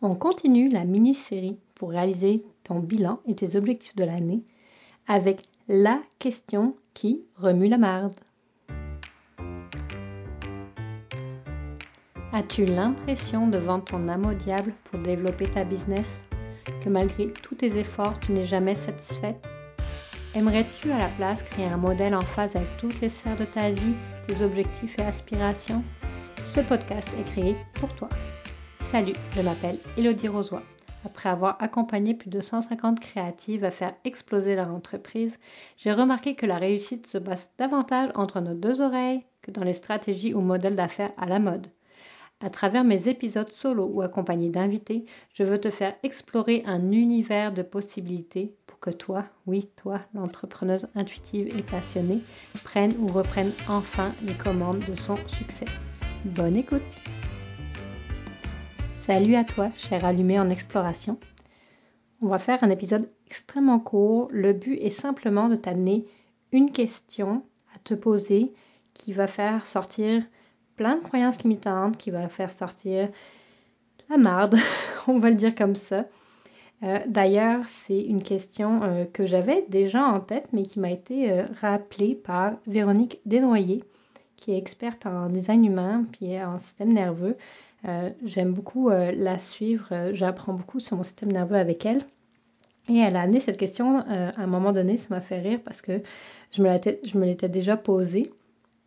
On continue la mini-série pour réaliser ton bilan et tes objectifs de l'année avec la question qui remue la marde. As-tu l'impression de vendre ton âme au diable pour développer ta business Que malgré tous tes efforts, tu n'es jamais satisfaite? Aimerais-tu à la place créer un modèle en phase avec toutes les sphères de ta vie, tes objectifs et aspirations? Ce podcast est créé pour toi. Salut, je m'appelle Elodie Rosoy. Après avoir accompagné plus de 150 créatives à faire exploser leur entreprise, j'ai remarqué que la réussite se base davantage entre nos deux oreilles que dans les stratégies ou modèles d'affaires à la mode. À travers mes épisodes solo ou accompagnés d'invités, je veux te faire explorer un univers de possibilités pour que toi, oui, toi, l'entrepreneuse intuitive et passionnée, prenne ou reprenne enfin les commandes de son succès. Bonne écoute! Salut à toi, cher allumé en exploration. On va faire un épisode extrêmement court. Le but est simplement de t'amener une question à te poser qui va faire sortir plein de croyances limitantes, qui va faire sortir la marde, on va le dire comme ça. Euh, d'ailleurs, c'est une question euh, que j'avais déjà en tête, mais qui m'a été euh, rappelée par Véronique Desnoyers, qui est experte en design humain puis en système nerveux. Euh, j'aime beaucoup euh, la suivre. Euh, j'apprends beaucoup sur mon système nerveux avec elle. Et elle a amené cette question à un moment donné. Ça m'a fait rire parce que je me l'étais déjà posée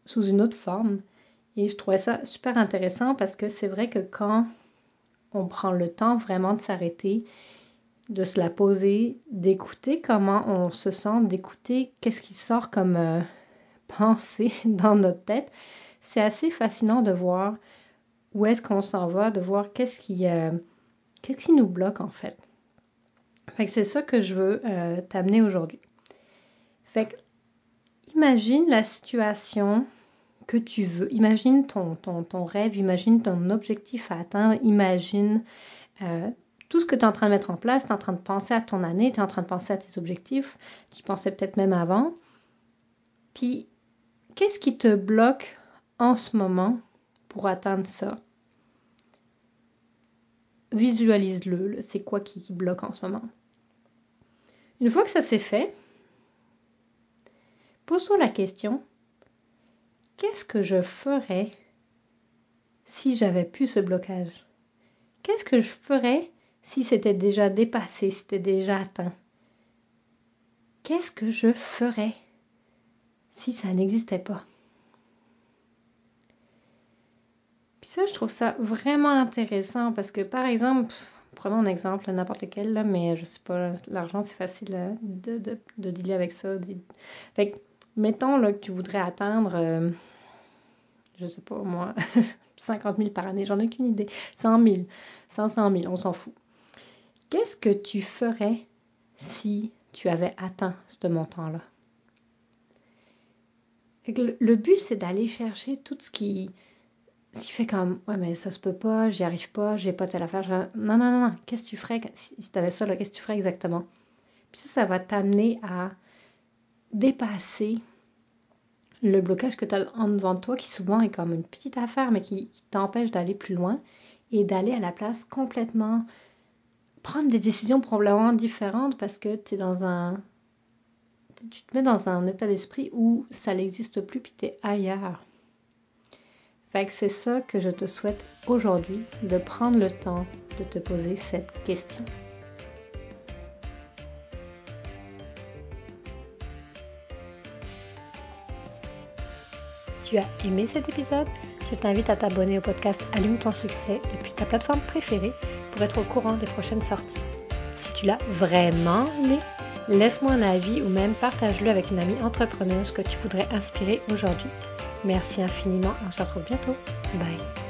sous une autre forme. Et je trouvais ça super intéressant parce que c'est vrai que quand on prend le temps vraiment de s'arrêter, de se la poser, d'écouter comment on se sent, d'écouter qu'est-ce qui sort comme pensée dans notre tête, c'est assez fascinant de voir où est-ce qu'on s'en va, de voir qu'est-ce qui, euh, qu'est-ce qui nous bloque en fait. Fait c'est ça que je veux euh, t'amener aujourd'hui. Fait imagine la situation que tu veux. Imagine ton rêve, imagine ton objectif à atteindre, imagine euh, tout ce que tu es en train de mettre en place, tu es en train de penser à ton année, tu es en train de penser à tes objectifs, tu pensais peut-être même avant. Puis, qu'est-ce qui te bloque en ce moment pour atteindre ça. Visualise-le, c'est quoi qui, bloque en ce moment? Une fois que ça s'est fait, pose-toi la question, qu'est-ce que je ferais si j'avais plus ce blocage? Qu'est-ce que je ferais si c'était déjà dépassé, si c'était déjà atteint? Qu'est-ce que je ferais si ça n'existait pas? Ça, je trouve ça vraiment intéressant parce que, par exemple, prenons un exemple, n'importe lequel, là, mais je sais pas, l'argent, c'est facile euh, de, de, de, dealer avec ça. Fait que, mettons là, que tu voudrais atteindre, euh, je sais pas moi, 50 000 par année, j'en ai aucune idée, 100 000, 500 000, on s'en fout. Qu'est-ce que tu ferais si tu avais atteint ce montant-là? Le but, c'est d'aller chercher tout ce qui, ce qui fait comme, ouais, mais ça se peut pas, j'y arrive pas, j'ai pas telle affaire. Non, non, non, non, qu'est-ce que tu ferais si, tu avais ça, qu'est-ce que tu ferais exactement? Puis ça, ça va t'amener à dépasser le blocage que tu as en devant de toi, qui souvent est comme une petite affaire, mais qui, qui t'empêche d'aller plus loin et d'aller à la place complètement prendre des décisions probablement différentes parce que tu es dans un. Tu te mets dans un état d'esprit où ça n'existe plus, puis tu es ailleurs. C'est ça que je te souhaite aujourd'hui, de prendre le temps de te poser cette question. Tu as aimé cet épisode? Je t'invite à t'abonner au podcast Allume ton succès depuis ta plateforme préférée pour être au courant des prochaines sorties. Si tu l'as vraiment aimé, laisse-moi un avis ou même partage-le avec une amie entrepreneuse que tu voudrais inspirer aujourd'hui. Merci infiniment. On se retrouve bientôt. Bye.